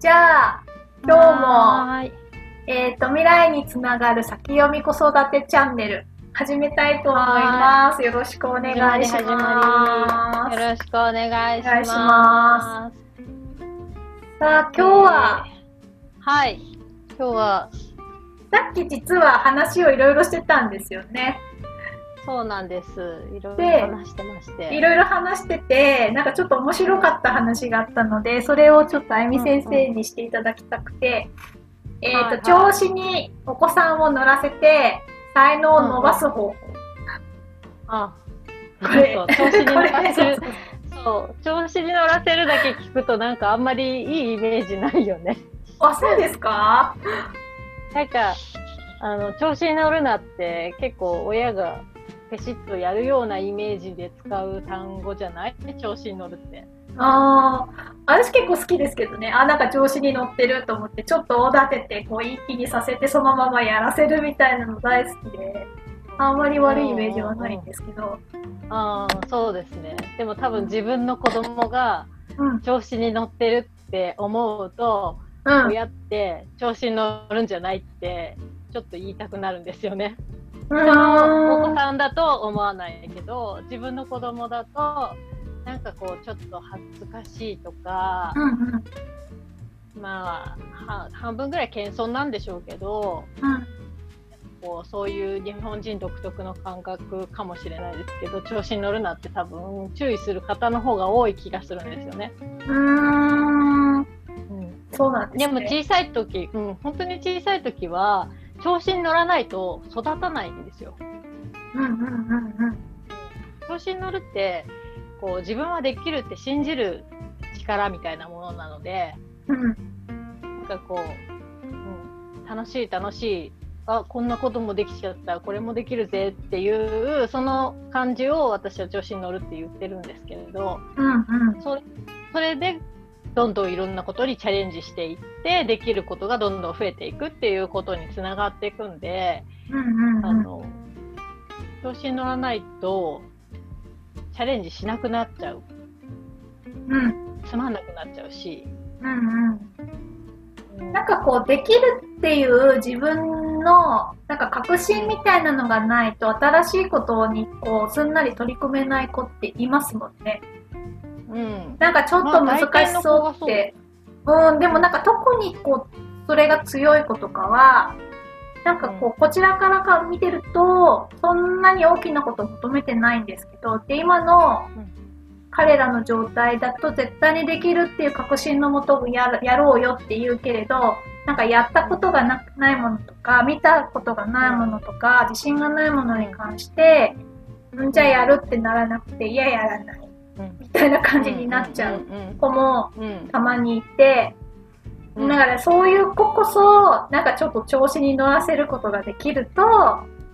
じゃあ、今日も、えっ、と、未来につながる先読み子育てチャンネル、始めたいと思います。よろしくお願いし始まます。りよろしくお願いします。まさあ、今日は、えーはい。今日は、さっき実は話をいろいろしてたんですよね。そうなんです。いろいでろ話してまして。いろいろ話してて、なんかちょっと面白かった話があったので、それをちょっとあゆみ先生にしていただきたくて、えっ、と、はいはい調子にお子さんを乗らせて、才能を伸ばす方法。あ、これそう調子に乗らせる。そう、調子に乗らせるだけ聞くとなんかあんまりいいイメージないよね。あ、そうですか？なんか、あの、調子に乗るなって結構親がペシッとやるようなイメージで使う単語じゃない？調子に乗るって。ああ、私結構好きですけどね。あ、なんか調子に乗ってると思って、ちょっとおだてて、こう、一気にさせて、そのままやらせるみたいなの大好きで、あんまり悪いイメージはないんですけど。ああ、そうですね。でも多分自分の子供がうん。調子に乗ってるって思うと、うん。親って調子に乗るんじゃないってちょっと言いたくなるんですよね。う人のお子さんだと思わないけど自分の子供だとなんかこうちょっと恥ずかしいとか、うんうんまあは半分ぐらい謙遜なんでしょうけどうんこうそういう日本人独特の感覚かもしれないですけど調子に乗るなって多分注意する方の方が多い気がするんですよね。うーんうんそうなんでですもね。小さい時、うん、本当に小さい時は調子に乗らないと育たないんですよ。うんうんうんうん。調子に乗るってこう自分はできるって信じる力みたいなものなのでうん。なんかこう、うん、楽しい楽しい。あこんなこともできちゃった。これもできるぜっていうその感じを私は調子に乗るって言ってるんですけれどうんうん。それそれでどんどんいろんなことにチャレンジしていってできることがどんどん増えていくっていうことにつながっていくんで、うんうんあの調子に乗らないとチャレンジしなくなっちゃう。うん。つまんなくなっちゃうし、うんうん。うんなんかこうできるっていう自分のなんか確信みたいなのがないと新しいことにこうすんなり取り組めない子っていますもんね。うん。なんかちょっと難しそうって。うん、でもなんか特にこうそれが強い子とかはなんかこうこちらからか見てるとそんなに大きなことを求めてないんですけどで今のうん。彼らの状態だと絶対にできるっていう確信のもとややろうよって言うけれどなんかやったことがなないものとか見たことがないものとか自信がないものに関してんじゃあやるってならなくていややらない。うん。みたいな感じになっちゃう子もたまにいて。うん。だからそういう子こそなんかちょっと調子に乗らせることができると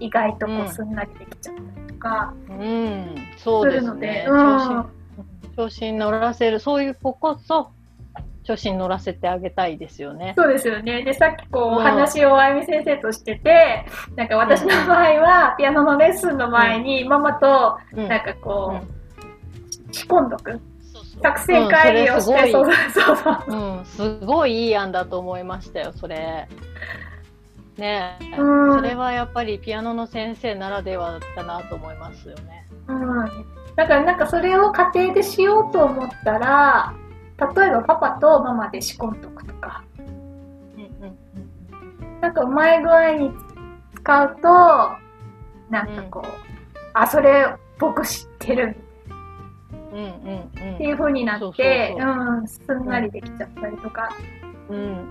意外とこうすんなりできちゃったりとかうん、そするので、調子に乗らせる、そういう子こそ、調子に乗らせてあげたいですよね。そうですよね。でさっきこううんお話をあゆみ先生としててなんか私の場合はピアノのレッスンの前にママとうん。なんかこうん。う仕込んどく作戦会議をして、うんそうそうそう。うん、すごいいい案だと思いましたよ、それ。ねえ、うん。それはやっぱりピアノの先生ならではだなと思いますよね。うん、だからなんかそれを家庭でしようと思ったら例えばパパとママで仕込んどくとか。うんうんなんかうまい具合に使うとなんかこう、あそれ僕知ってるうんうんうんっていう風になってすんなりできちゃったりとか、うん、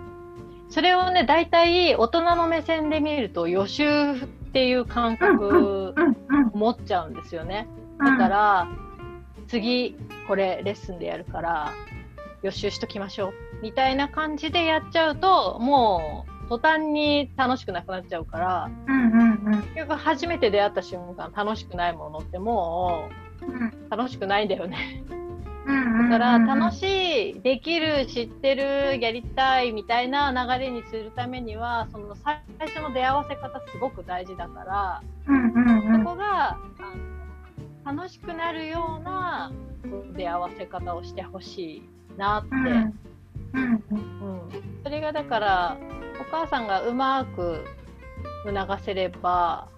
それをね大体大人の目線で見ると予習っていう感覚持っちゃうんですよね。うん。だから、次これレッスンでやるから予習しときましょう。みたいな感じでやっちゃうともう途端に楽しくなくなっちゃうからうんうんうん。結局初めて出会った瞬間楽しくないものってもうんう楽しくないんだよね。うんだから楽いしい、できる、知ってる、やりたいみたいな流れにするためにはその最初の出会わせ方すごく大事だから、そこがあの楽しくなるような出会わせ方をしてほしいなって。うんうん。うん、それがだからお母さんがうまく促せれば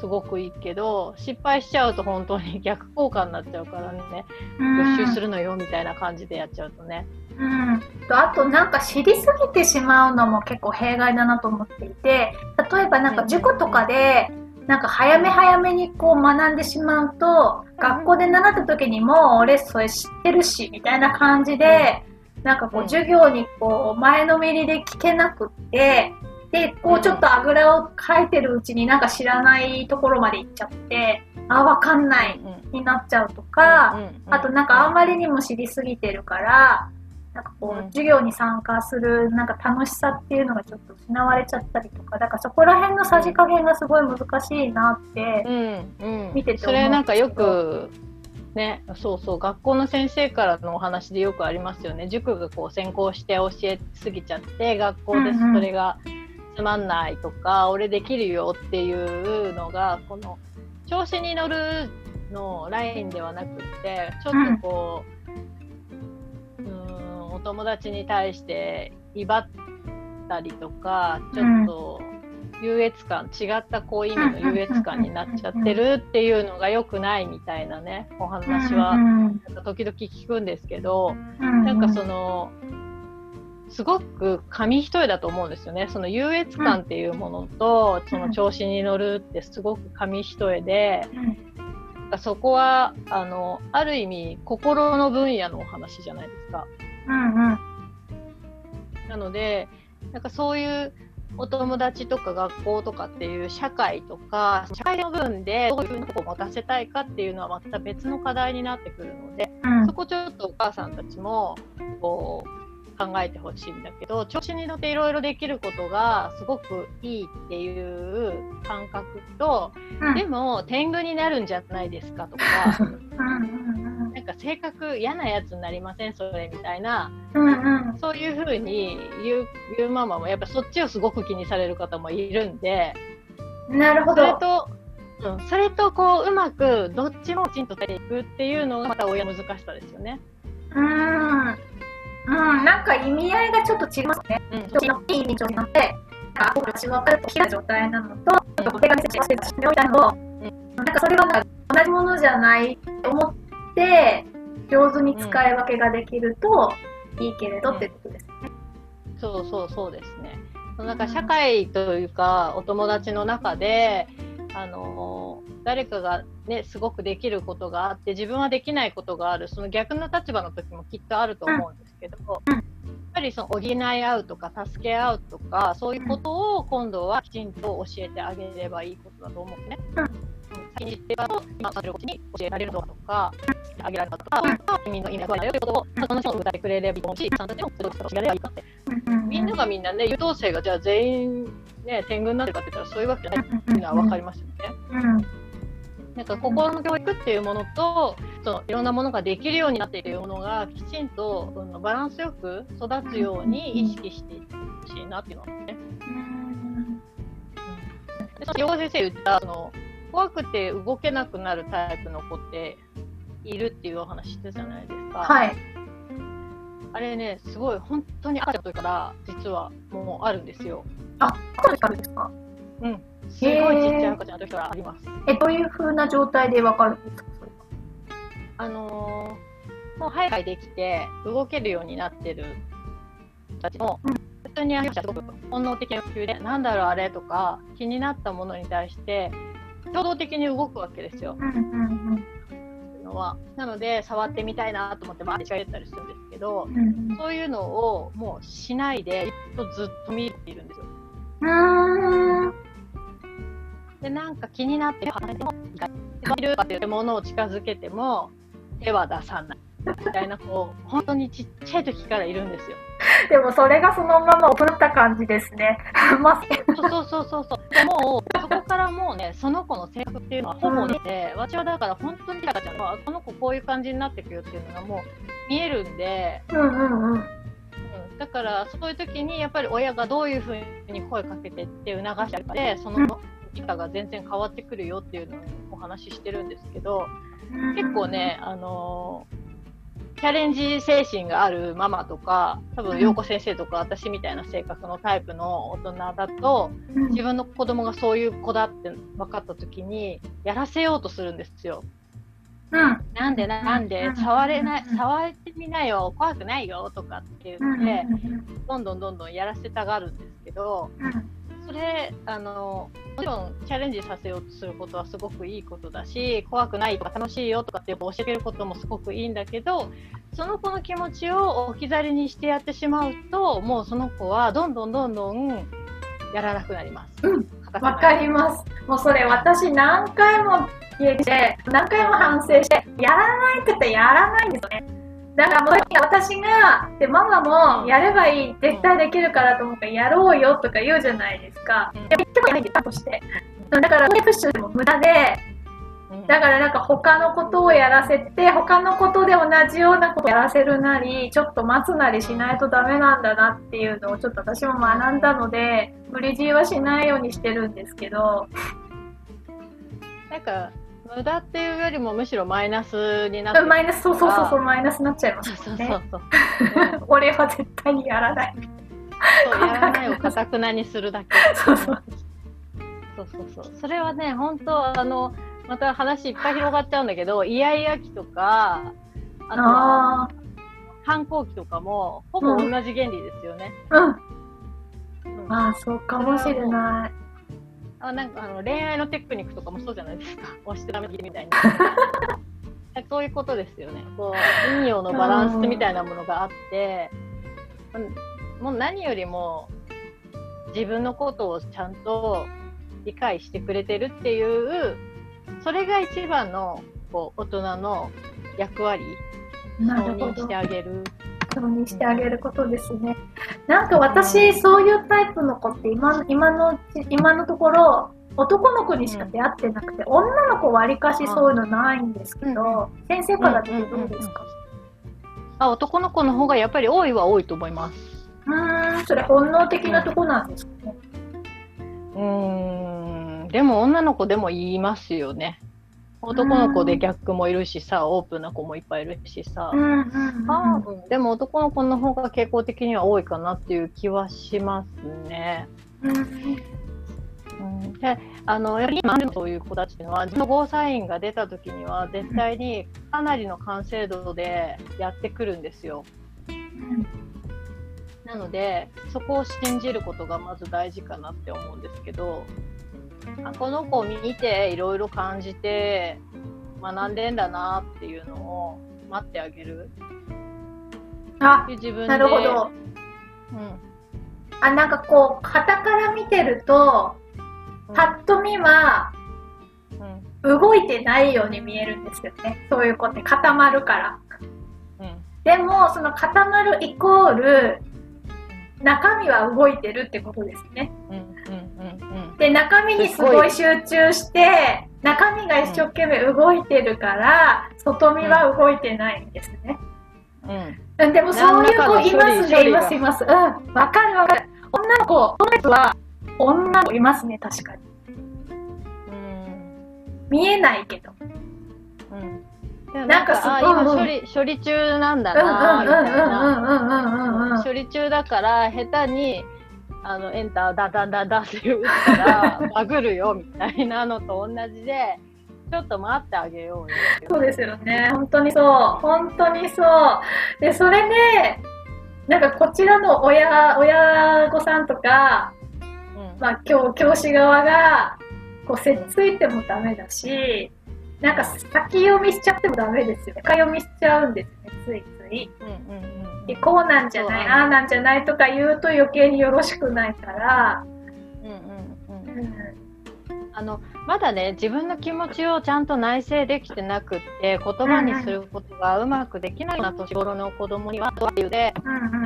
すごくいいけど失敗しちゃうと本当に 逆効果になっちゃうからね。うん。予習するのよみたいな感じでやっちゃうとね。うん、とあとなんか知りすぎてしまうのも結構弊害だなと思っていて例えばなんか塾とかでなんか早め早めにこう学んでしまうと学校で習った時にもう俺それ知ってるしみたいな感じでなんかこううん。授業にこう前のめりで聞けなくってでこうちょっとあぐらをかいてるうちになんか知らないところまで行っちゃってあわかんないうんになっちゃうとか、うんあとなんかあんまりにも知りすぎてるから、なんかこう授業に参加するなんか楽しさっていうのがちょっと失われちゃったりとか、だからそこら辺のさじ加減がすごい難しいなって。うんうん、見ててそれなんかよくねそうそう学校の先生からのお話でよくありますよね。塾がこう先行して教えすぎちゃって学校でうんうん。それがつまんないとか、俺できるよっていうのがこの調子に乗るのラインではなくってちょっとこう,、うーん、お友達に対して威張ったりとかちょっと優越感違ったこう意味の優越感になっちゃってるっていうのが良くないみたいなねお話はうんなんか時々聞くんですけどうんなんかそのすごく紙一重だと思うんですよね。その優越感っていうものとその調子に乗るってすごく紙一重でなん。かそこはあのある意味心の分野のお話じゃないですか。うんうん。なのでなんかそういうお友達とか学校とかっていう社会とか社会の部分でどういうふうにこう持たせたいかっていうのはまた別の課題になってくるのでうん。そこちょっとお母さんたちもこう考えてほしいんだけど調子に乗っていろいろできることがすごくいいっていう感覚とうんでも天狗になるんじゃないですかとかなんか性格嫌なやつになりません？それみたいなうんうんそういうふうに言う言うママもやっぱそっちをすごく気にされる方もいるんでなるほど。それと、うん、それとこううまくどっちもきちんと伝えていくっていうのがまた親の難しさですよね。うん。意味合いがちょっと違いますね。うん、調子のいい印象になって、なんか私分かると開いた状態なのと、手紙接してしておいたのを、なんかそれがなんか同じものじゃないと思って、上手に使い分けができるといいけれどってことですね。そうそうそうですね。なんか社会というかお友達の中で、あの誰かがねすごくできることがあって自分はできないことがある。その逆の立場の時もきっとあると思うんですけど、ぱりその補い合うとか助け合うとかそういうことを今度はきちんと教えてあげればいいことだと思うんですね。うん先に知ってたと今されることに教えられるのかとか、あげられたとか、君の意味がこうだよということを、その人を歌ってくれればいいと思うし、ちゃんとでもそれを教えればいいかって。みんながみんなね、優等生がじゃあ全員ね、天狗になってるかって言ったらそういうわけじゃないっていうのは分かりますよね。うんなんか心の教育っていうものと、そのいろんなものができるようになっているものがきちんとそのバランスよく育つように意識していってほしいなっていうのはね。でその横先生言ったその怖くて動けなくなるタイプの子っているっていうお話してたじゃないですか。はい。あれね、すごい本当に赤ちゃんの時から実はもうあるんですよ。あ、そうあるんですか？うん。すごいちっちゃい赤ちゃんの時からあります。え、どういう風な状態でわかるんですか？それあのーもう早くできて動けるようになってる人たちも、うん普通にすごく本能的な欲求で、なんだろうあれとか気になったものに対して、衝動的に動くわけですよ。うんうんうのは。なので、触ってみたいなと思って、バーって近寄ったりするんですけど、うん。うんそういうのをもうしないで、ずっと見ているんですよ。うん。で、なんか気になって、離れてもいかない。で見るっていうものを近づけても、手は出さない。みたいな子、本当にちっちゃい時からいるんですよ。でもそれがそのまま大人った感じですね。まあ、そうそうそうそう。でもう、そこからもうね、その子の性格っていうのはほぼ出て、私はだから本当に赤ちゃん、この子こういう感じになっていくよっていうのがもう見えるんで、うんうんうん。だからそういう時にやっぱり親がどういうふうに声かけてって促してあげて、そのき方が全然変わってくるよっていうのをお話ししてるんですけど、結構ね、あのーチャレンジ精神があるママとか多分陽子先生とか私みたいな性格のタイプの大人だと自分の子供がそういう子だって分かった時にやらせようとするんですよ。うん。なんでなんでうん。触れないうん。触ってみなよ怖くないよとかって言ってどんどんどんどんやらせたがるんですけどそれあのもちろんチャレンジさせようとすることはすごくいいことだし怖くないとか楽しいよとかって教えることもすごくいいんだけどその子の気持ちを置き去りにしてやってしまうともうその子はどんどんどんどんやらなくなります。うんかります。もうそれ私何回も家で何回も反省してやらないってやらないんですよね。だからもう私がでママもやればいい絶対できるからと思うからやろうよとか言うじゃないですか。うんでも言ってもないんでとして。だからプッシュでも無駄でうんだからなんか他のことをやらせて他のことで同じようなことをやらせるなりちょっと待つなりしないとダメなんだなっていうのをちょっと私も学んだので無理強いはしないようにしてるんですけどなんか無駄っていうよりもむしろマイナスになってる。マイナスそうそうそうそうマイナスになっちゃいますよね。そうそう。俺は絶対にやらない。そうやらないをかたくなにするだけ。そうそう。そうそうそれはね、本当あのまた話いっぱい広がっちゃうんだけど、イヤイヤ期とか、あとはあ反抗期とかもほぼ同じ原理ですよね。あうん。うん。ああそうかもしれないあなんかあの恋愛のテクニックとかもそうじゃないですか。押してダメみたいに。そういうことですよね。こう陰陽のバランスみたいなものがあって、うんもう何よりも自分のことをちゃんと理解してくれてるっていう、それが一番のこう大人の役割、なるほど承認してあげる。承認してあげることですね。なんか私、そういうタイプの子って今今の今のところ男の子にしか出会ってなくて、女の子わりかしそういうのないんですけど、先生から見てどうですか、あ男の子の方がやっぱり多いは多いと思います。うーんそれ本能的なとこなんですかね。うーんでも女の子でも言いますよね。男の子で逆もいるしさ、オープンな子もいっぱいいるしさ。うんうんうんでも男の子の方が傾向的には多いかなっていう気はしますね。うんうん、であのやっぱり今のそういう子たちっていうのは自分のゴーサインが出た時には絶対にかなりの完成度でやってくるんですよ。なのでそこを信じることがまず大事かなって思うんですけどあこの子を見ていろいろ感じて学んでんだなっていうのを待ってあげるあで自分でなるほど。うんあなんかこう傍から見てるとパッと見はうん動いてないように見えるんですよね。そういう子って固まるから。うんでもその固まるイコール中身は動いてるってことですね。うんうんうんで中身にすごい集中して中身が一生懸命動いてるから外見は動いてないんですね。うんうんうんでもそういう子いますね、いますいます。うん、わかるわかる。女の子、この人は女の子いますね、確かに。うん見えないけど。うんなんかすあごいうん今処理処理中なんだうんうんなみたいなうんうんうんうんうんうんうん。処理中だから下手にあのエンターダダダダって打ったら バグるよみたいなのと同じでちょっと待ってあげようよそうですよね。本当にそう。本当にそう。で、それで、なんかこちらの親、親御さんとか、うんまあ、教教師側が、こう、せっついてもダメだし、なんか先読みしちゃってもダメですよね。深読みしちゃうんですね、ついつい。うんうんうんでこうなんじゃない、ああなんじゃないとか言うと余計によろしくないから、うんうんうん。うん。あのまだね自分の気持ちをちゃんと内省できてなくって言葉にすることがうまくできないような年頃の子供にはどういうで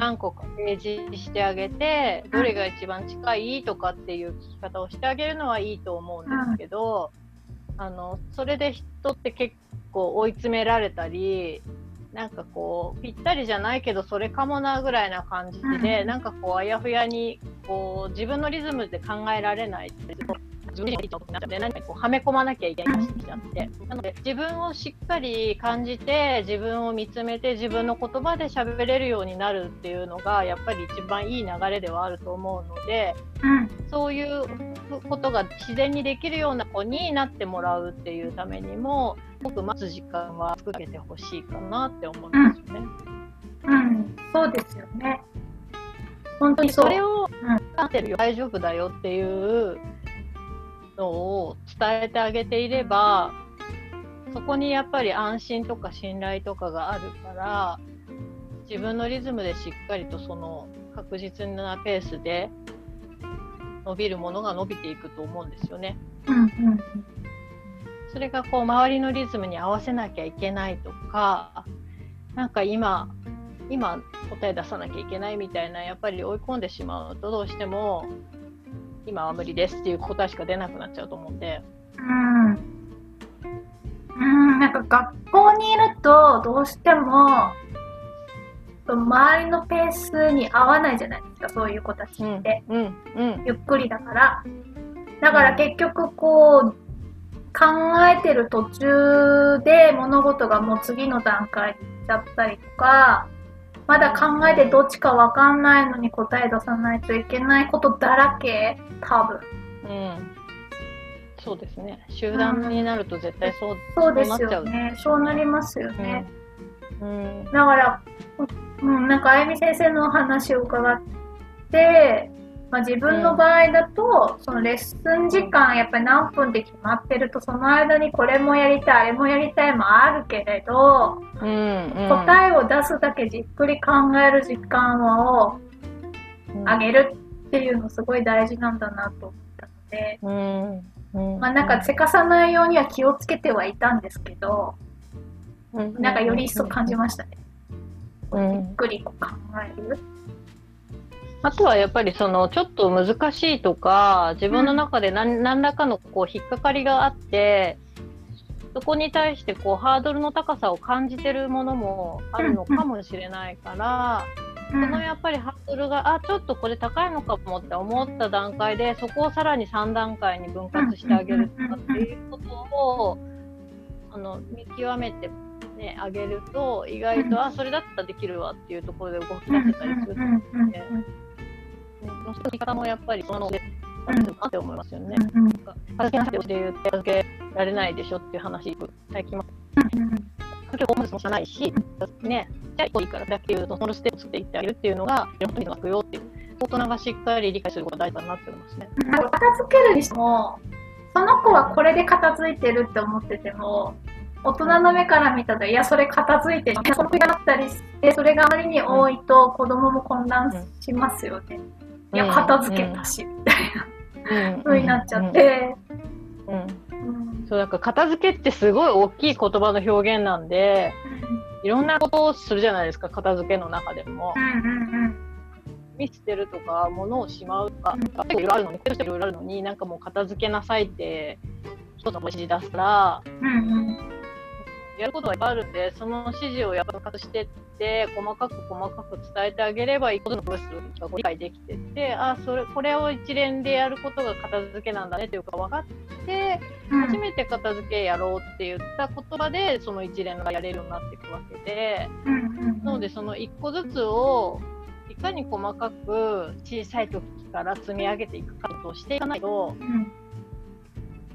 何個か提示してあげてどれが一番近いとかっていう聞き方をしてあげるのはいいと思うんですけど、あのそれで人って結構追い詰められたりなんかこうぴったりじゃないけどそれかもなぐらいな感じで、うん。なんかこうあやふやにこう自分のリズムで考えられないって自分になっちゃって何かこうはめ込まなきゃいけないってきちゃって。なので自分をしっかり感じて自分を見つめて自分の言葉で喋れるようになるっていうのがやっぱり一番いい流れではあると思うので、うん、そういうことが自然にできるような子になってもらうっていうためにも僕待つ時間は作けてほしいかなって思うんですよね。うん、うん、そうですよね。本当にそれを、うん、ってるよ。大丈夫だよっていうのを伝えてあげていればそこにやっぱり安心とか信頼とかがあるから自分のリズムでしっかりとその確実なペースで伸びるものが伸びていくと思うんですよね。うんうん、それがこう周りのリズムに合わせなきゃいけないとかなんか今今答え出さなきゃいけないみたいなやっぱり追い込んでしまうとどうしても今は無理ですっていう答えしか出なくなっちゃうと思うんで。うん。うん、なんか学校にいるとどうしても周りのペースに合わないじゃないですか、そういう子たちって。うんうん、ゆっくりだから。だから結局こう、考えてる途中で物事がもう次の段階に行っちゃったりとか、まだ考えてどっちかわかんないのに答え出さないといけないことだらけ多分。うん。そうですね。集団になると絶対そう、うん、そうですよね。そうなりますよね。うん、だから、うん、なんかあゆみ先生のお話を伺って、まあ、自分の場合だと、うん、そのレッスン時間やっぱり何分で決まってるとその間にこれもやりたいあれもやりたいもあるけれど、うんうん、答えを出すだけじっくり考える時間をあげるっていうのすごい大事なんだなと思ったので、うん。うん、まあなんかせかさないようには気をつけてはいたんですけど、なんかより一層感じましたね。ゆっくり考える。あとはやっぱりそのちょっと難しいとか自分の中で何,、何らかのこう引っかかりがあってそこに対してこうハードルの高さを感じてるものもあるのかもしれないから、そのやっぱりハードルがあちょっとこれ高いのかもって思った段階でそこをさらに3段階に分割してあげるとかっていうことをあの見極めてね、あげると意外と、あそれだったらできるわっていうところで動き出せたりすると思うので。その人の方もやっぱりそのであって思いますよね。片付けなさいって言って片付けられないでしょっていう話、最近も。結構ホームレスも知らないし、ね、じゃあいいからだけ言うと、そのステップ作っていってあげるっていうのが、いろんな人がくよっていう、大人がしっかり理解することが大事だなって思いますね。片付けるにしても、その子はこれで片付いてるって思ってても、大人の目から見たら、いや、それ片付いてる。それがあったりして、それがあまりに多いと子供も混乱しますよね。うんいや、片付けたし、みたいな、風になっちゃって。うん。そう、なんか片付けってすごい大きい言葉の表現なんで、いろんなことをするじゃないですか、片付けの中でも。見捨てるとか、物をしまうとか、いろいろあるのに、いろいろあるのに、なんかもう片付けなさいって、一つの指示出すから、やることはいっぱいあるんで、その指示をやっぱ隠してって、細かく細かく伝えてあげれば、一個のプロセスが理解できてって、あ、それ、これを一連でやることが片付けなんだねというか分かって、初めて片付けやろうって言った言葉で、その一連がやれるようになっていくわけで、なので、その一個ずつを、いかに細かく小さい時から積み上げていくかとしていかないと、うん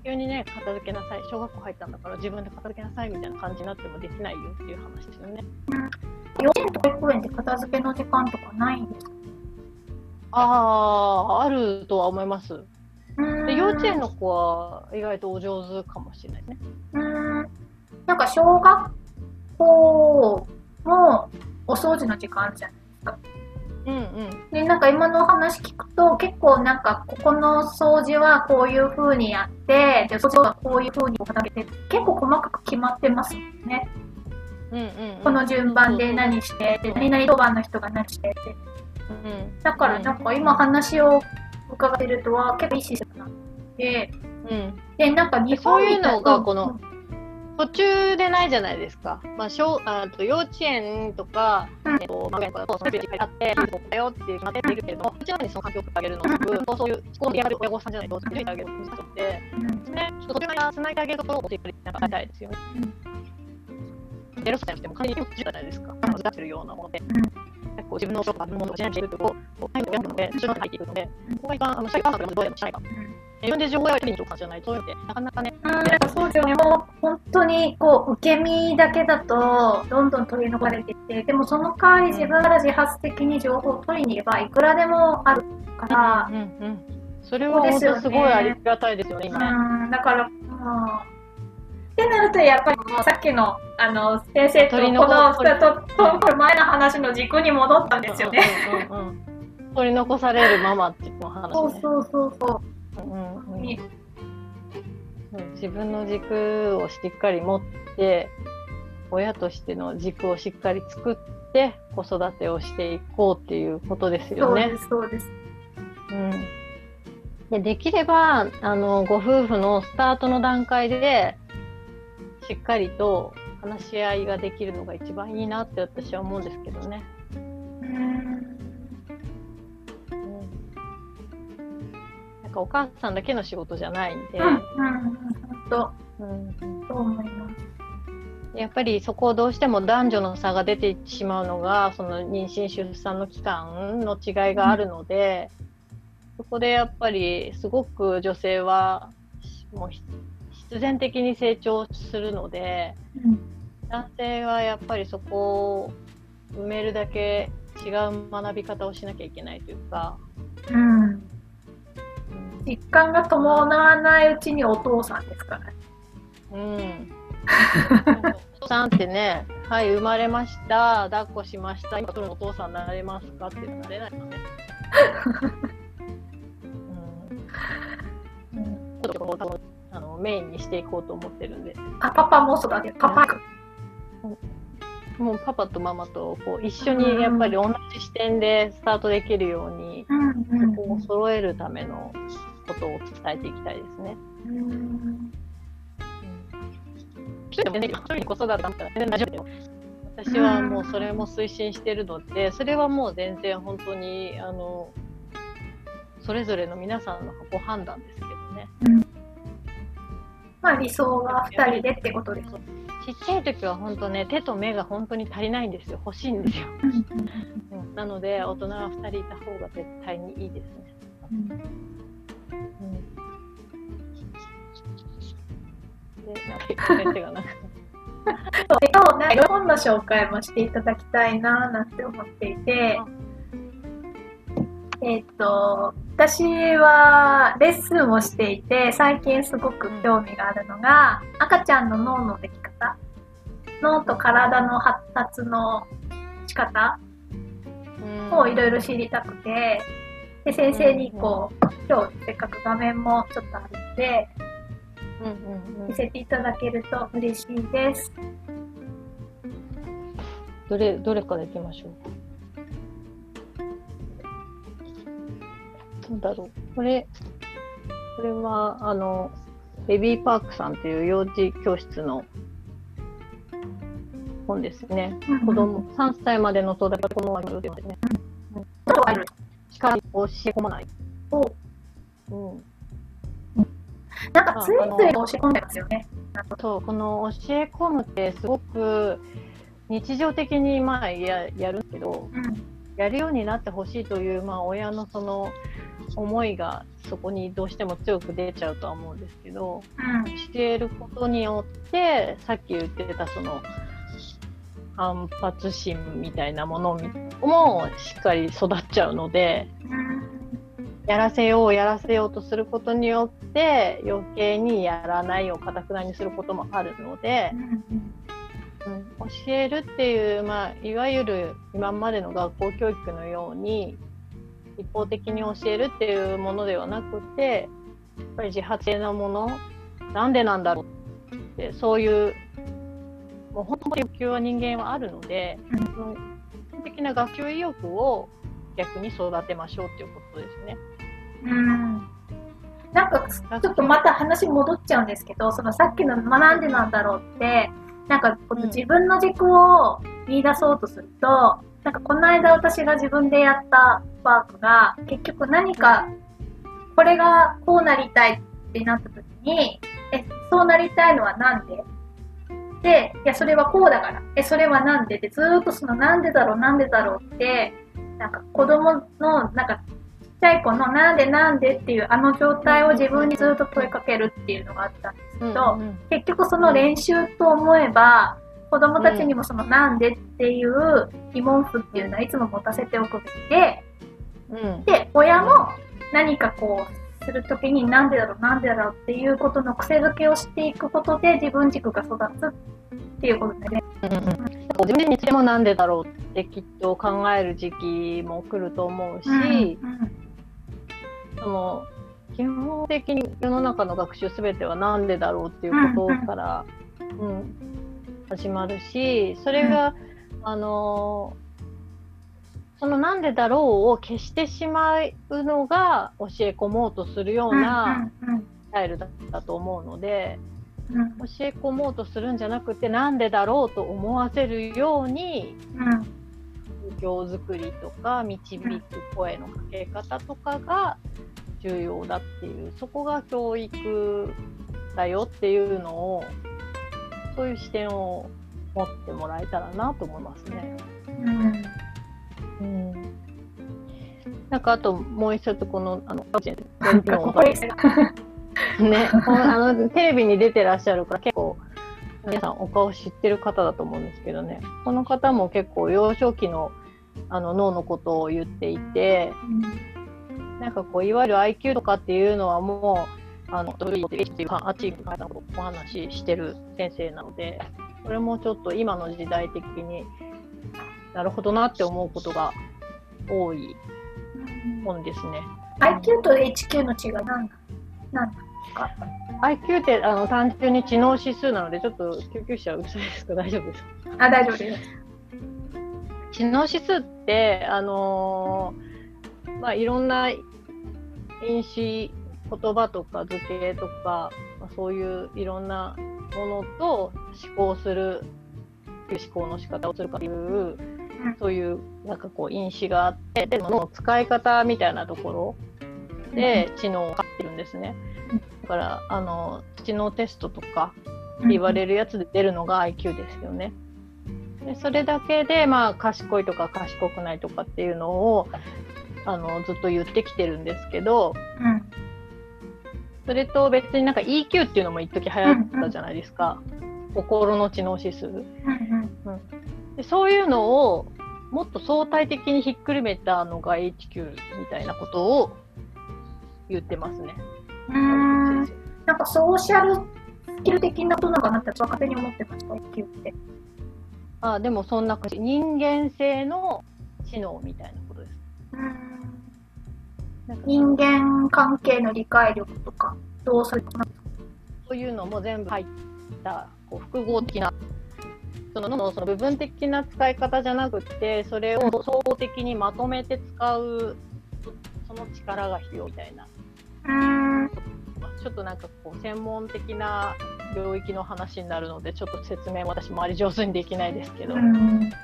急にね片付けなさい小学校入ったんだから自分で片付けなさいみたいな感じになってもできないよっていう話ですよね。幼稚園と保育園で片付けの時間とかないんですか？あああるとは思います。で幼稚園の子は意外とお上手かもしれないね。うんなんか小学校もお掃除の時間じゃないですか。うんうん、でなんか今のお話聞くと結構なんかここの掃除はこういう風にやってで掃除はこういう風に片付けて結構細かく決まってますもんね。うんうん、この順番で何してで何々当番の人が何して。って、うん、だからなんか今話を伺ってるとは結構いいシステムなんで、うん、でなんか日本そういうのがこの、途中でないじゃないですか。まあ、小あと幼稚園とか、うんえっと、まあ、とその授業があって、ここだよっていう決まっているけれども、うちにその環境をあげるのと、そういう、こうやる親御さんじゃないと、そういうあげるのって、うんね、ちょっとそれがつないであげるところをしっかりなんかたいですよね。ゼロ歳じゃなくても、完全にじゃないですか。預かってるようなもので。結構自分のことがものをしないというと、こう、タイムがやるので、後ろに入っていくので、ここが一番、あの、社会科学がどうやってしないか。自分で情報やりにとかじゃないと、なかなかね、うん、そうですよね。もう本当にこう受け身だけだとどんどん取り残されていって、でもその代わり自分から自発的に情報を取りに行けばいくらでもあるから、うんうん。それは本当すごいありがたいですよね、今ね。うん、だから、もう、ってなるとやっぱりもうさっきのあの先生とこ取り残のととと前の話の軸に戻ったんですよね。うんうんうんうん。取り残されるママっていうの話ね。そうそうそうそう。うんうん自分の軸をしっかり持って親としての軸をしっかり作って子育てをしていこうっていうことですよねそうで。すそうです。うん、でできればあのご夫婦のスタートの段階でしっかりと話し合いができるのが一番いいなって私は思うんですけどね。うんうんかお母さんだけの仕事じゃないんで、うんうん本当うんそう思います。やっぱりそこをどうしても男女の差が出てしまうのがその妊娠出産の期間の違いがあるので、そこでやっぱりすごく女性はもうひ必然的に成長するのでうん。男性はやっぱりそこを埋めるだけ違う学び方をしなきゃいけないというか、うんうん実感が伴わないうちにお父さんですからね。うん。お父さんってね、はい、生まれました、抱っこしました、今、お父さんになれますかってなれないのね。うん。うんちょっとこあのメインにしていこうと思ってるんで、あパパも育てるパパくもうパパとママとこう一緒にやっぱり同じ視点でスタートできるように、うんうんこう揃えるためのことを伝えていきたいですね。うん。一人でも全然いいよ一人に子育てだったら全然大丈夫だよ。私はもうそれも推進してるので、それはもう全然本当にあのそれぞれの皆さんのご判断ですけどね。まあ理想は二人でってことです。ちっちゃい時は本当ね手と目が本当に足りないんですよ。欲しいんですよ、うん。なので大人は2人いた方が絶対にいいですね、うんでなんか先生がなんかそう今日なんか本の紹介もしていただきたいななんて思っていて、えっ、と私はレッスンをしていて最近すごく興味があるのが、赤ちゃんの脳のでき方。脳と体の発達の仕方をいろいろ知りたくてで先生にこう今日せっかく画面もちょっとあるので見せていただけると嬉しいです。どれどれからいきましょう？なんだろう？これこれはあのベビーパークさんという幼児教室の本ですね。子供3歳までの育て子供はですね。とあるしか教え込まない。おうん、なんかついつい押し込んでますよね。そうこの教え込むってすごく日常的にまあややるけどうん。やるようになってほしいという、まあ、親のその思いがそこにどうしても強く出ちゃうとは思うんですけどうん。教えることによってさっき言ってたその反発心みたいなものもしっかり育っちゃうのでやらせようやらせようとすることによって余計にやらないをかたくなにすることもあるので、うん、教えるっていう、まあ、いわゆる今までの学校教育のように一方的に教えるっていうものではなくてやっぱり自発性なものなんでなんだろうってそういうもう本当に欲求は人間はあるので、うん基本的な学習意欲を逆に育てましょうっていうことですね。うん。なんかちょっとまた話戻っちゃうんですけど、そのさっきの学んでなんだろうって、なんかこの自分の軸を見出そうとすると、なんかこの間私が自分でやったワークが、結局何か、これがこうなりたいってなった時に、え、そうなりたいのはなんで？で、いや、それはこうだから。え、それはなんで？って、ずーっとそのなんでだろう、なんでだろうって、なんか子供の、なんかちゃい子のなんでなんでっていうあの状態を自分にずっと問いかけるっていうのがあったんですけど、うん結局その練習と思えば、子供たちにもそのなんでっていう疑問符っていうのはいつも持たせておくべきで、うん。で、親も何かこうするときになんでだろうなんでだろうっていうことの癖づけをしていくことで自分軸が育つっていうことですね。うんうん自分もなんでだろうってきっと考える時期も来ると思うし、うんその基本的に世の中の学習すべてはなんでだろうっていうことから、うん始まるしそれが、あのそのなんでだろうを消してしまうのが教え込もうとするようなうんスタイルだったと思うので、うん。うん教え込もうとするんじゃなくてなんでだろうと思わせるようにうん。環境づくりとか導く声のかけ方とかが重要だっていうそこが教育だよっていうのをそういう視点を持ってもらえたらなと思いますね。うん。うん、なんかあともう一つこのあのね、あの テレビに出てらっしゃるから結構皆さんお顔知ってる方だと思うんですけどね。この方も結構幼少期のあの脳のことを言っていてなんかこういわゆる IQ とかっていうのはもうあの W っていうかあっちに書いたことをお話ししてる先生なのでこれもちょっと今の時代的になるほどなって思うことが多い本ですね。IQ と HQ の違いなんだなんだ IQ ってあの単純に知能指数なので、ちょっと救急車うるさいですか大丈夫ですか？あ、大丈夫です。知能指数って、あのーまあ、いろんな因子、言葉とか図形とか、まあ、そういういろんなものと思考する、思考の仕方をするかという、そういうなんかこう因子があって、で、その使い方みたいなところで知能を測ってるんですね。だから、あの、知能テストとか言われるやつで出るのが IQ ですよね。でそれだけで、まあ、賢いとか賢くないとかっていうのをあのずっと言ってきてるんですけどうん。それと別になんか EQ っていうのも一時流行ったじゃないですか、心の知能指数うんでそういうのをもっと相対的にひっくるめたのが HQ みたいなことを言ってますね。うん。なんかソーシャルスキル的なことなのかなって私は勝手に思って。ました、IQ って。生あでもそんな感じ。人間性の知能みたいな人間関係の理解力とか、どうする。そういうのも全部入ったこう複合的なそのその部分的な使い方じゃなくてそれを総合的にまとめて使うその力が必要みたいな。うーん。ちょっとなんかこう専門的な領域の話になるのでちょっと説明私もあり上手にできないですけど、うん。ぜ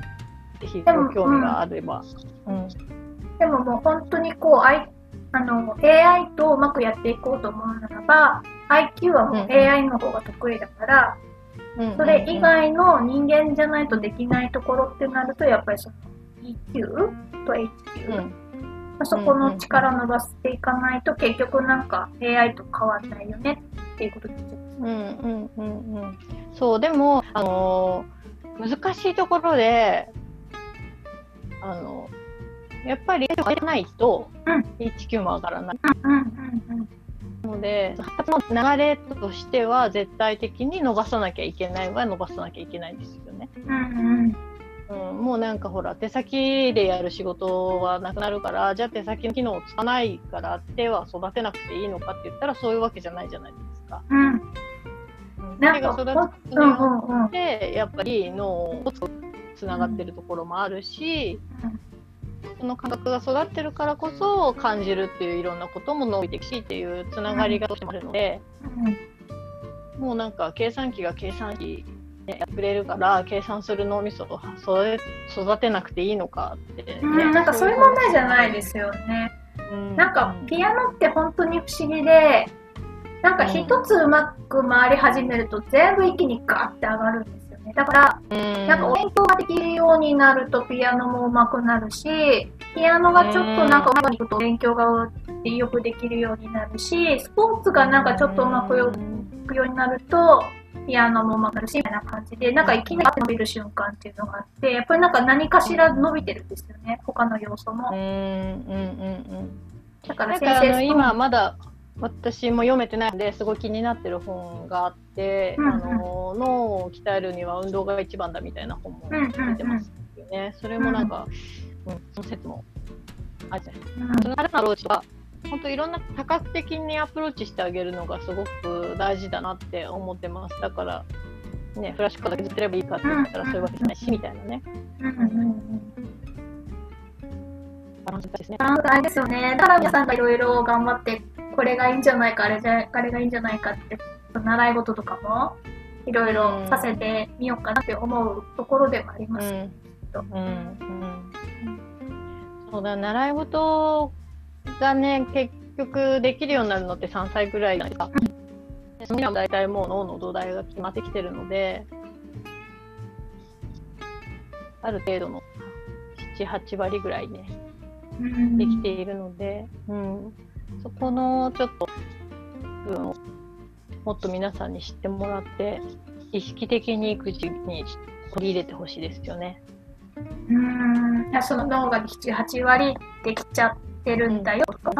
ひご興味があれば、うんでももう本当にこう、I、あの AI とうまくやっていこうと思うならば IQ はもう AI の方が得意だから、うんそれ以外の人間じゃないとできないところってなるとやっぱりその EQ と HQ、うん。まあそこの力を伸ばしていかないと結局なんか AI と変わんないよねっていうことになっちゃううんうんうんうん。そうでもあのー難しいところであのやっぱり上げないと HQ も上がらないので発達の流れとしては絶対的に伸ばさなきゃいけないは伸ばさなきゃいけないんですよね。うん、もうなんかほら手先でやる仕事はなくなるからじゃあ手先の機能を使わないから手は育てなくていいのかって言ったらそういうわけじゃないじゃないですか。うんうんなんか手が育つことによってやっぱり脳をつながってるところもあるし、その感覚が育ってるからこそ感じるっていういろんなことも伸びていくしっていうつながりがどうしてもあるので、うんもうなんか計算機が計算機ねくれるから計算する脳みそを育てなくていいのかって、ねうん、なんかそういう問題じゃないですよね。うん。なんかピアノって本当に不思議で、なんか一つうまく回り始めると全部一気にガーって上がるんでね。だから、うんなんかお勉強ができるようになるとピアノも上手くなるし、ピアノがちょっとなんかうまくいくと勉強がよくできるようになるし、スポーツがなんかちょっとうまくいくようになると、ピアノも上手くなるし、みたいな感じで、なんかいきなり伸びる瞬間っていうのがあって、やっぱりなんか何かしら伸びてるんですよね、他の要素もうん。うんうんうんだから先生今まだ私も読めてないのですごい気になってる本があって、うんうんあの脳を鍛えるには運動が一番だみたいな本もうんうんうん出てますよね。それもなんか、うんその説もあるじゃないですか。うんその新たなアプローチとか本当いろんな多角的にアプローチしてあげるのがすごく大事だなって思ってます。だからね、フラッシュカードだけずっとやればいいかって言ったらそういうわけじゃないし、みたいなね。うんうんうんバランスですね。バランスですよね。だから皆さんがいろいろ頑張って、これがいいんじゃないか、あれじゃあれがいいんじゃないかって、習い事とかもいろいろさせてみようかなって思うところではあります。うん。うんうん。そうだ習い事がね結局できるようになるのって3歳ぐらいじゃないですか。でその大体もう脳の土台が決まってきてるのである程度の78割ぐらいねうん。できているので、うん、そこのちょっと部分をもっと皆さんに知ってもらって意識的に育児に取り入れてほしいですよね。うんいやその脳が7、8割できちゃってるんだよとか、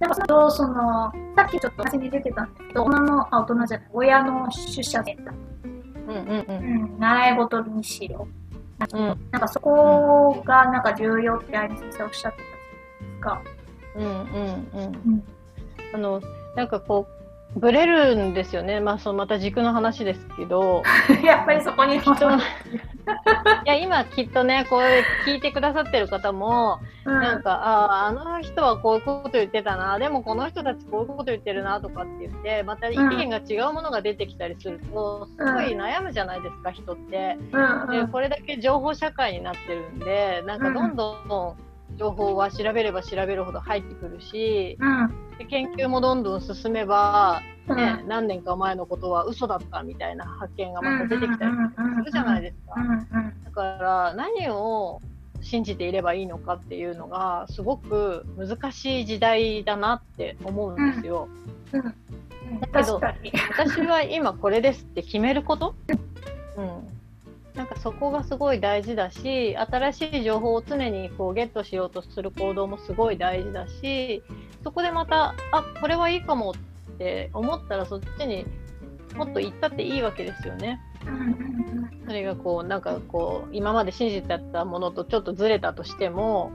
なんかそれをその、さっきちょっと話に出てたんですけど、大人の、あ、大人じゃない、親の出社センター、うんうんううんん、習い事にしろ。うんなんかそこがなんか重要って愛理先生おっしゃってたじゃないですか。うんうんうん。うん。あのなんかこうブレるんですよね、まあ、そのまた軸の話ですけど。やっぱりそこに人のいや今きっとねこう聞いてくださってる方もうん。なんかあああの人はこういうこと言ってたな。でもこの人たちこういうこと言ってるなとかって言ってまた意見が違うものが出てきたりするとすごい悩むじゃないですか人って。うん。でこれだけ情報社会になってるんでなんかどんどん情報は調べれば調べるほど入ってくるしうん。で研究もどんどん進めば、うん。ね何年か前のことは嘘だったみたいな発見がまた出てきたりするじゃないですか。だから何を信じていればいいのかっていうのがすごく難しい時代だなって思うんですよ。うん。だけど。私は今これですって決めること、うん、なんかそこがすごい大事だし新しい情報を常にこうゲットしようとする行動もすごい大事だしそこでまたあこれはいいかもって思ったらそっちにもっと行ったっていいわけですよね。それがこうなんかこう今まで信じてたものとちょっとずれたとしても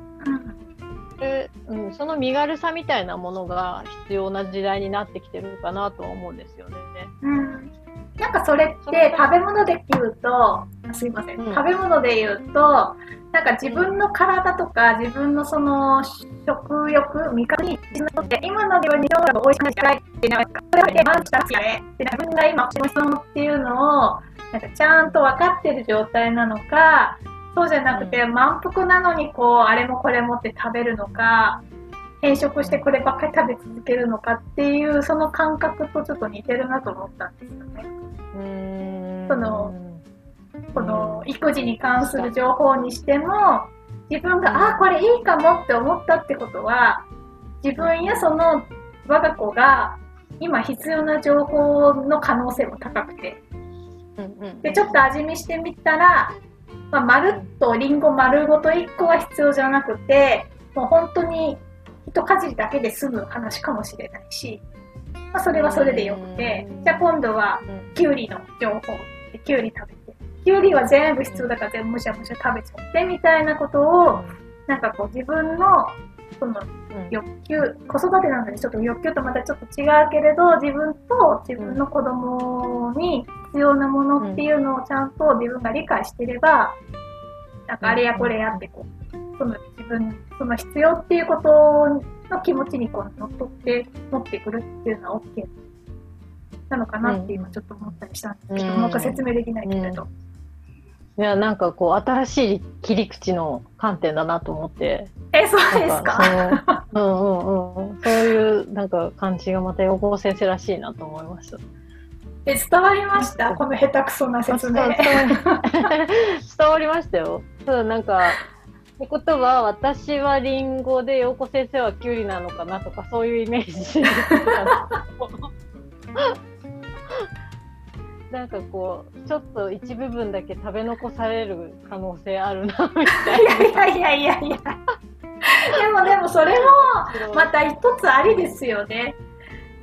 でうん、その身軽さみたいなものが必要な時代になってきてるかなとは思うんですよね。うんなんかそれって食べ物で言うと、あすいません、うん。食べ物で言うと、なんか自分の体とか自分のその食欲、味覚に今のでは日本が美味しくないじゃないっていうのが、それだけ満足したらやれ。って、自分が今欲しいものっていうのを、なんかちゃんと分かってる状態なのか、そうじゃなくて、満腹なのにこう、あれもこれもって食べるのか、変色してこればっかり食べ続けるのかっていう、その感覚とちょっと似てるなと思ったんですよね。うーん。そのこの育児に関する情報にしても、自分が、あ、これいいかもって思ったってことは、自分やその我が子が今必要な情報の可能性も高くて、で、ちょっと味見してみたら、まあ、まるっとリンゴ丸ごと1個は必要じゃなくて、もう本当に一かじりだけで済む話かもしれないし、まあ、それはそれでよくてうん、じゃあ今度はうんきゅうりの情報できゅうり食べて、きゅうりは全部必要だから全部むしゃむしゃ食べちゃってみたいなことを、なんかこう自分のそのうん。欲求、子育てなのでちょっと欲求とまたちょっと違うけれど、自分と自分の子供に必要なものっていうのをちゃんと自分が理解してれば、なんかあれやこれやってこう、その自分、その必要っていうことの気持ちにこう乗っ取って持ってくるっていうのは OK なのかなって今ちょっと思ったりしたんですけど、うんなんか説明できないけれど。いや、なんかこう、新しい切り口の観点だなと思って。え、そうですか？うんうんうん。そういうなんか感じがまた横尾先生らしいなと思いました。え、伝わりました？この下手くそな説明。伝わ 伝わりましたよ。ただなんか、ってことは、私はリンゴで、陽子先生はキュウリなのかなとか、そういうイメージ。なんかこう、ちょっと一部分だけ食べ残される可能性あるな、みたいいやいやいやいやいや。でもでもそれもな。また一つありですよね。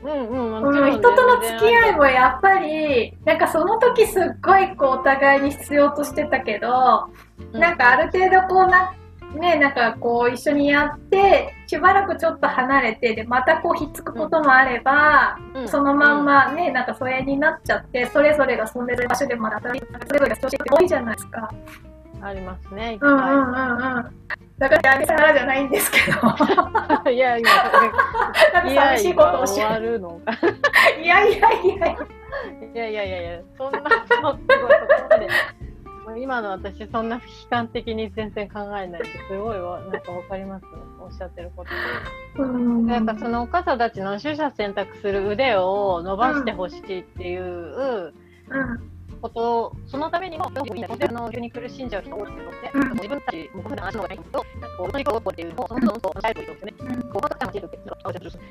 うんうん、人との付き合いもやっぱりなんかその時すっごいこうお互いに必要としてたけど、あるなんかある程度こうなねなんかこう一緒にやってしばらくちょっと離れてでまたこうひっつくこともあれば、うんそのまんまねなんか疎遠になっちゃってそれぞれが住んでる場所でまたそれぞれが調子って多いじゃないですか。ありますね、いっうんうんぱうんうん。だからあげさらじゃないんですけど。い。いやいや、なんか寂しいことをしるのか。いやいやいやいや。いやいやいやそんな、そすごいそこまで。もう今の私、そんな悲観的に全然考えないですごいわ、なんかわかります、おっしゃってること。うん。なんかそのお母さんたちの取捨選択する腕を伸ばしてほしいっていううんこと、そのためにも、あの急に苦しんじゃう人多いので、うん自分たち、もうの話の方がいいと、なんかこう、乗り越えていうのを、その人の最後にですね、こう、お母さんが教えてくれる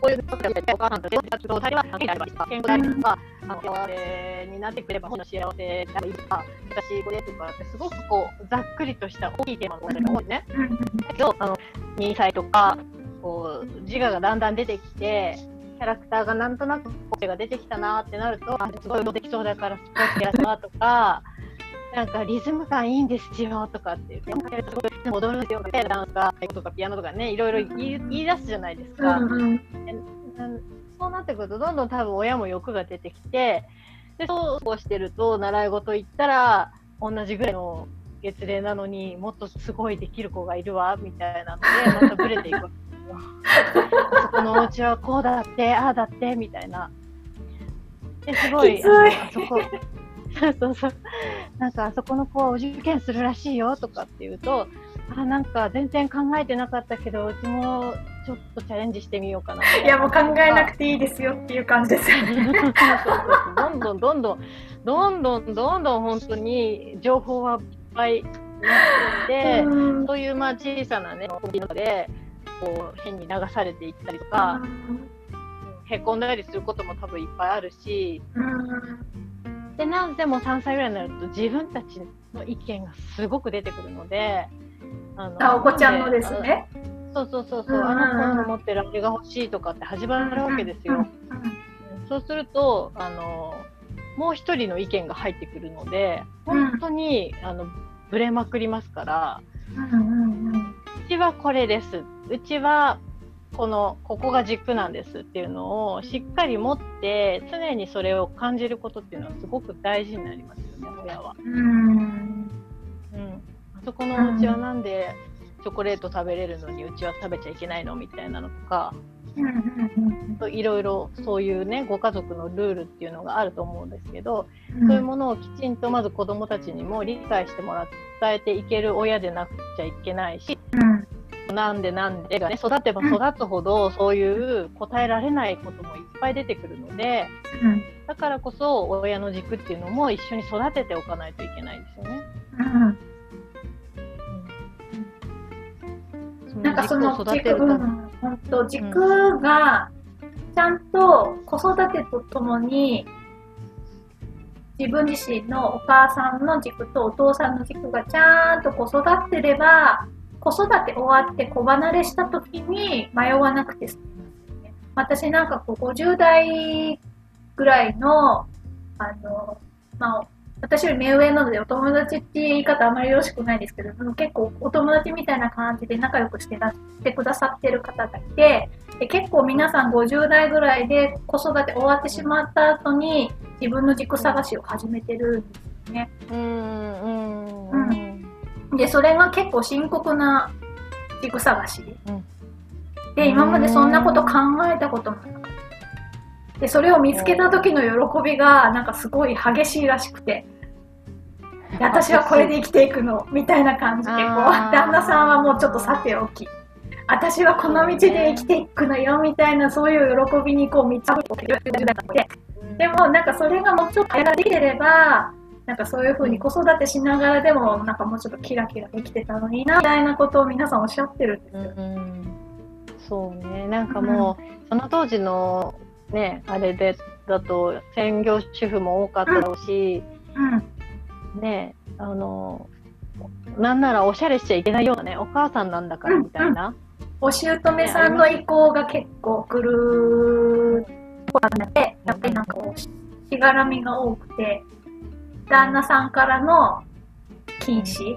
こういうことで、お母さんと生活の態度は関係ありますか健康であるとか、幸せになってくれば、本の幸せであればいいとか、私、これとかって、すごくこう、ざっくりとした大きいテーマのことが多いね。だけど、あの、2歳とか、こう、自我がだんだん出てきて、キャラクターがなんとなく声が出てきたなってなると、あすごいできそうだからスポーツやるなとか、なんかリズム感いいんですよとかって言って、すごい踊るんですよとか、ダンスが、とかピアノとかね、いろいろ言い言い出すじゃないですか。うんうん。うんそうなってくると、どんどん多分親も欲が出てきて、で、そうしてると、習い事行ったら、同じぐらいの月齢なのにもっとすごいできる子がいるわみたいなのでまたブレていくそこのお家はこうだってああだってみたいな。ですごいあそこそう そうそう。なんかあそこの子はお受験するらしいよとかって言うとあなんか全然考えてなかったけどうちもちょっとチャレンジしてみようかないいやもう考えなくていいですよっていう感じです。よね。どんどんどんどんどんどんどんどん本当に情報はいっぱいなっていて、うんそういうまあ小さなね、の中でこう変に流されていったりとか、へこんだりすることも多分いっぱいあるし、うんでなんでも3歳ぐらいになると自分たちの意見がすごく出てくるので、あのあお子ちゃんのですね？そうそうそうそう、あの子の持ってるあれが欲しいとかって始まるわけですよ。そうすると、あの、もう一人の意見が入ってくるので、うん本当に、あの、ぶれまくりますから、ちはこれです。うちは、この、ここが軸なんですっていうのをしっかり持って、常にそれを感じることっていうのはすごく大事になりますよね、親は。うんうん。あそこのお家はなんでチョコレート食べれるのにうちは食べちゃいけないのみたいなのとか、いろいろそういうねご家族のルールっていうのがあると思うんですけど、うん。そういうものをきちんとまず子どもたちにも理解してもらって伝えていける親でなくちゃいけないしうん。なんでなんでがね育てば育つほどそういう答えられないこともいっぱい出てくるのでうん。だからこそ親の軸っていうのも一緒に育てておかないといけないですよね。うんそなんかその軸を育てるためん、本当軸がちゃんと子育てとともに自分自身のお母さんの軸とお父さんの軸がちゃんと子育てれば子育て終わって子離れした時に迷わなくて済みますね。私なんかこう50代ぐらいのあの、まあ、私より目上なのでお友達っていう言い方あまりよろしくないですけど、でも結構お友達みたいな感じで仲良くしてなしてくださってる方がいて、で結構皆さん50代ぐらいで子育て終わってしまった後に自分の軸探しを始めてるんですよね。うんうんうんで、それが結構深刻なジグ探し。うんで、今までそんなこと考えたこともなかった。で、それを見つけた時の喜びが、なんかすごい激しいらしくて。で私はこれで生きていくの、みたいな感じで、こう、旦那さんはもうちょっとさておき。私はこの道で生きていくのよ、みたいな、そういう喜びにこう、満ち溢れてるので、でもなんかそれがもうちょっと早ができてれば、なんかそういうふうに子育てしながらでも、なんかもうちょっとキラキラできてたのにな、みたいなことを皆さんおっしゃってるんですよ。うんそうねなんかもう、その当時のねあれでだと専業主婦も多かっただろうし、うん。ねあのなんならおしゃれしちゃいけないようなねお母さんなんだからみたいな、お姑さんの意向が結構来る。ことになって、やっぱりなんかしがらみが多くて、旦那さんからの禁止、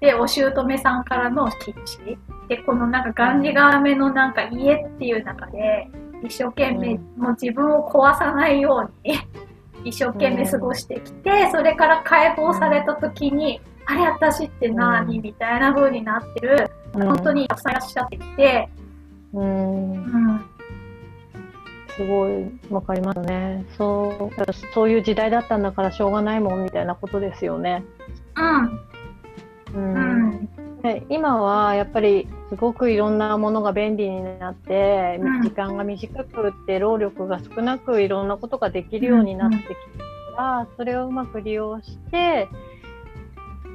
で、お姑さんからの禁止、で、このなんかがんじがらめのなんか家っていう中で、一生懸命、うん。もう自分を壊さないように、一生懸命過ごしてきて、それから解放された時に、あれ私って何、うんみたいな風になってる、うん。本当にたくさんいらっしゃっていて、うん。うん、すごいわかりますね。そうそういう時代だったんだからしょうがないもんみたいなことですよね、ううん、うん、で今はやっぱりすごくいろんなものが便利になって、うん。時間が短くって労力が少なくいろんなことができるようになってきたから、それをうまく利用して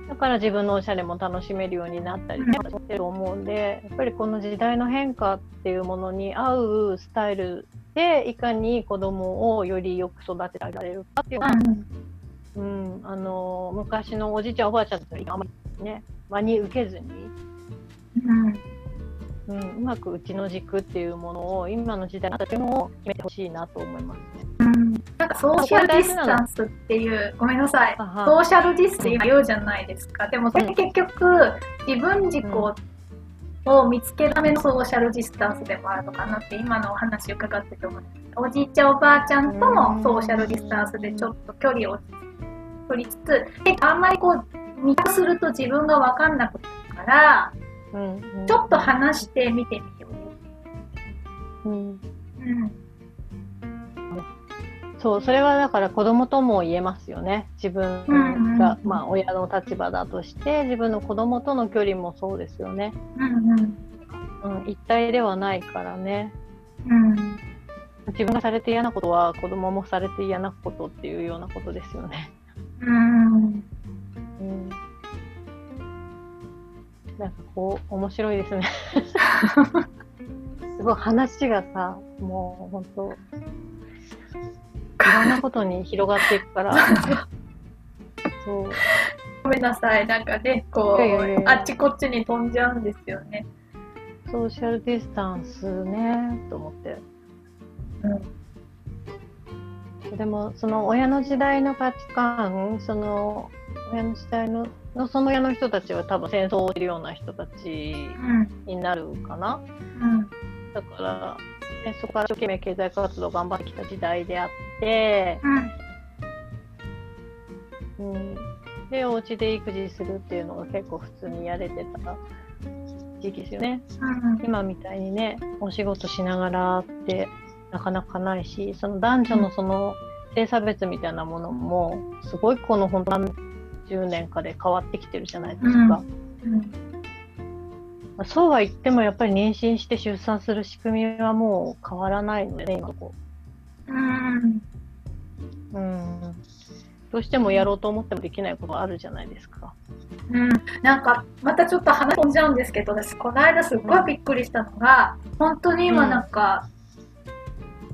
だから自分のおしゃれも楽しめるようになったりとかしてると思うんでやっぱりこの時代の変化っていうものに合うスタイルでいかに子供をよりよく育てられるかっていうのがうん、あの昔のおじいちゃんおばあちゃんとあんまりね真に受けずに、うん、うん、うまくうちの軸っていうものを今の時代にあったのを決めてほしいなと思いますね。うん、なんかソーシャルディスタンスっていう、ごめんなさい。ソーシャルディスって今言うじゃないですか。でもそれ結局、自分軸を,、を見つけるためのソーシャルディスタンスでもあるのかなって今のお話伺ってて思いました。おじいちゃんおばあちゃんともソーシャルディスタンスでちょっと距離を取りつつ、であんまりこう、見たすると自分が分かんなくなるから、うんうん。ちょっと話してみてみよう。うん。うん。そうそれはだから子供とも言えますよね。自分うんが、うん。まあ、親の立場だとして自分の子供との距離もそうですよね、うん。うん、一体ではないからね。うん。自分がされて嫌なことは子供もされて嫌なことっていうようなことですよね。うんうんなんかこう面白いですね。すごい話がさ、もう本当いろんなことに広がっていくから。そう。ごめんなさい、なんかね、こう、あっちこっちに飛んじゃうんですよね。ソーシャルディスタンスね、と思って。でも、その親の時代の価値観、その親の時代の、のその親の人たちは多分戦争をしてるような人たちうん、になるかな。うん、だから、ね、そこから一生懸命経済活動を頑張ってきた時代であって、うん、うん、で、お家で育児するっていうのが結構普通にやれてた時期ですよね。うん、今みたいにね、お仕事しながらってなかなかないし、その男女のその性差別みたいなものも、すごいこの本当何十年かで変わってきてるじゃないですか。うん、まあそうは言ってもやっぱり妊娠して出産する仕組みはもう変わらないのでね、今こうん、うん。どうしてもやろうと思ってもできないことがあるじゃないですか。うん、なんか、またちょっと話飛んじゃうんですけど、私、この間すっごいびっくりしたのが、本当に今なんか、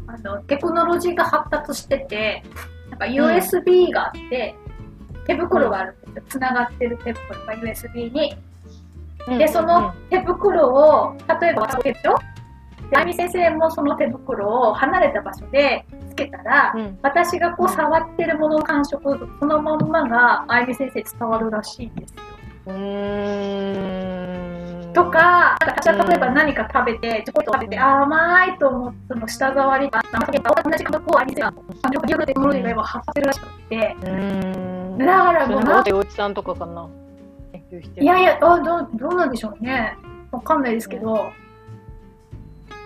あの、テクノロジーが発達してて、なんか USB があって、手袋があるんですよ。つながってる手袋が USB に。で、その手袋を、例えばつけるでしょで、あみ先生もその手袋を離れた場所でつけたら、うん私がこう触ってるものの感触、そのまんまがあゆみ先生に伝わるらしいんですよ。うーん。とか、私は例えば何か食べて、チョコレート食べて、あー甘いと思って、その舌触りが、同じ感覚をあゆみ先生が、感覚力テクノロジーが今発達してるらしくて。だからもうな大手さんとかかな。研究してるいやいや、あどうどうなんでしょうね。わかんないですけど、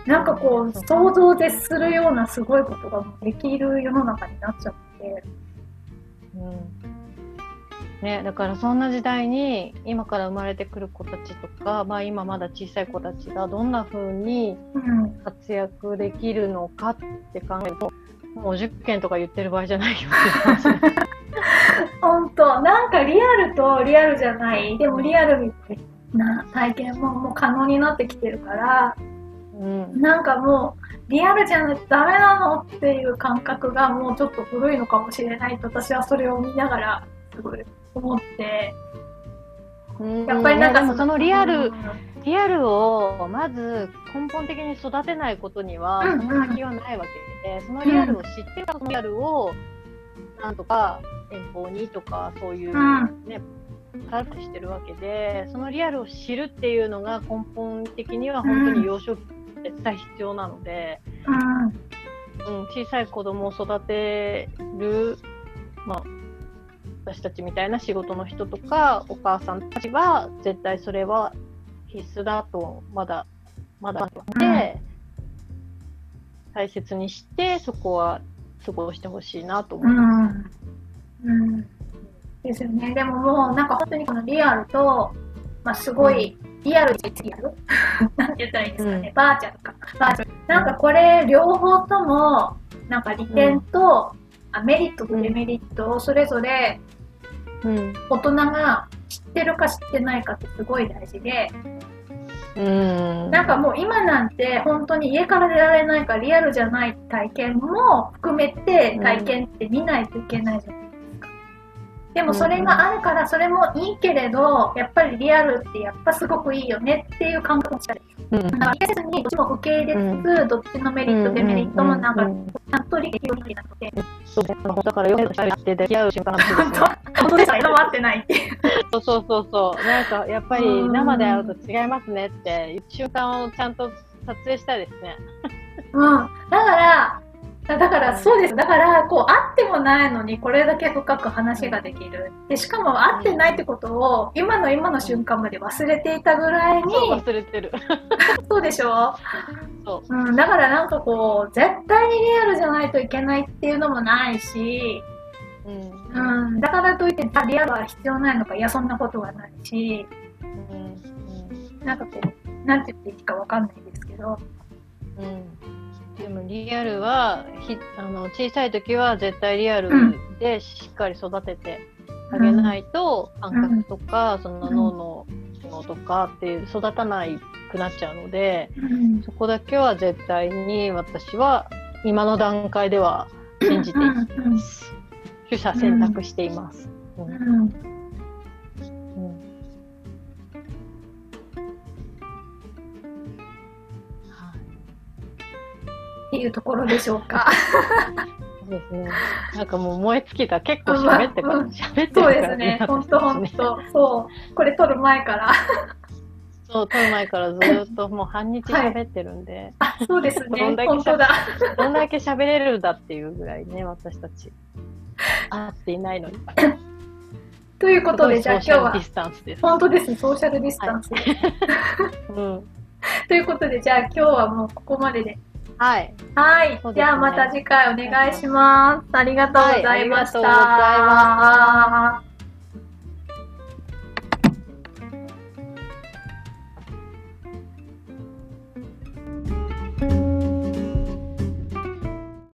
なんかこう、想像を絶するようなすごいことができる世の中になっちゃって。うんね、だからそんな時代に今から生まれてくる子たちとか、まあ、今まだ小さい子たちがどんな風にうん。活躍できるのかって考えるともう受験とか言ってる場合じゃないよって 本当。なんかリアルとリアルじゃない、でもリアルみたいな体験ももう可能になってきてるから、うん。なんかもう、リアルじゃないとダメなのっていう感覚がもうちょっと古いのかもしれないと私はそれを見ながらすごい思って、やっぱりなんかそのリアル、うん。リアルをまず根本的に育てないことにはうんその先はないわけで、そのリアルを知ってるからそのリアルをなんとか遠方にとかそういううんね、タルしてるわけでそのリアルを知るっていうのが根本的には本当に幼少期って絶対必要なので、うんうん、小さい子供を育てる、まあ、私たちみたいな仕事の人とかお母さんたちは絶対それは必須だとまだまだで、大切にしてそこは過ごしてほしいなと思ういます。ん。うん。ですよね。でももうなんか本当にこのリアルと、まあすごい、リアルリアルなんて言ったらいいんですかね。うんバーチャルか。バーチャル。なんかこれ両方とも、なんか利点と、あメリットとデメリットをそれぞれうん大人が知ってるか知ってないかってすごい大事で、うんなんかもう今なんて本当に家から出られないからリアルじゃない体験も含めて体験って見ないといけないじゃない。でもそれがあるからそれもいいけれど、やっぱりリアルってやっぱすごくいいよねっていう感覚もしたり。うんだからせずにどっちも受け入れつつ、どっちのメリット、デメリットもなんかうんうんうんちゃんと理解できるようになって。そうだからよくして抱き合う瞬間なんです本当本当ですか今も合ってないって。そうそうそうそう。なんかやっぱり生で会うと違いますねっていう瞬間をちゃんと撮影したいですね。うん。だから、だからそうです。だから、こう、会ってもないのに、これだけ深く話ができる。で、しかも会ってないってことを、今の今の瞬間まで忘れていたぐらいに、そう忘れてる。そうでしょ？そうん。だからなんかこう、絶対にリアルじゃないといけないっていうのもないし、う。うん。うん。だからといって、リアルは必要ないのか、いや、そんなことはないし、うん。なんかこう、なんて言っていいかわかんないですけど、うん。でもリアルはひあの小さい時は絶対リアルでしっかり育ててあげないと、感覚とか、その脳の機能とかっていう育たないくなっちゃうので、うん。そこだけは絶対に私は今の段階では信じています。取捨選択しています。うんいうところでしょうか。そうですね。なんかもう燃え尽きた。結構喋ってから、うん喋ってるそうからですね。本当本当。そう。これ撮る前から。そう、撮る前からずっともう半日喋ってるんで、あ、そうですどねん。だけ本当だ。どんだけ喋れるんだっていうぐらいね、私たち。会っていないのに。ということで、じゃあ今日はソーシャルディ、スタンスです。本当ですね、ソーシャルディスタンス。うん。ということで、じゃあ今日はもうここまでで。はい。はい。ねじゃあまた次回お願いします。ありがとうございました。はいありがとうございます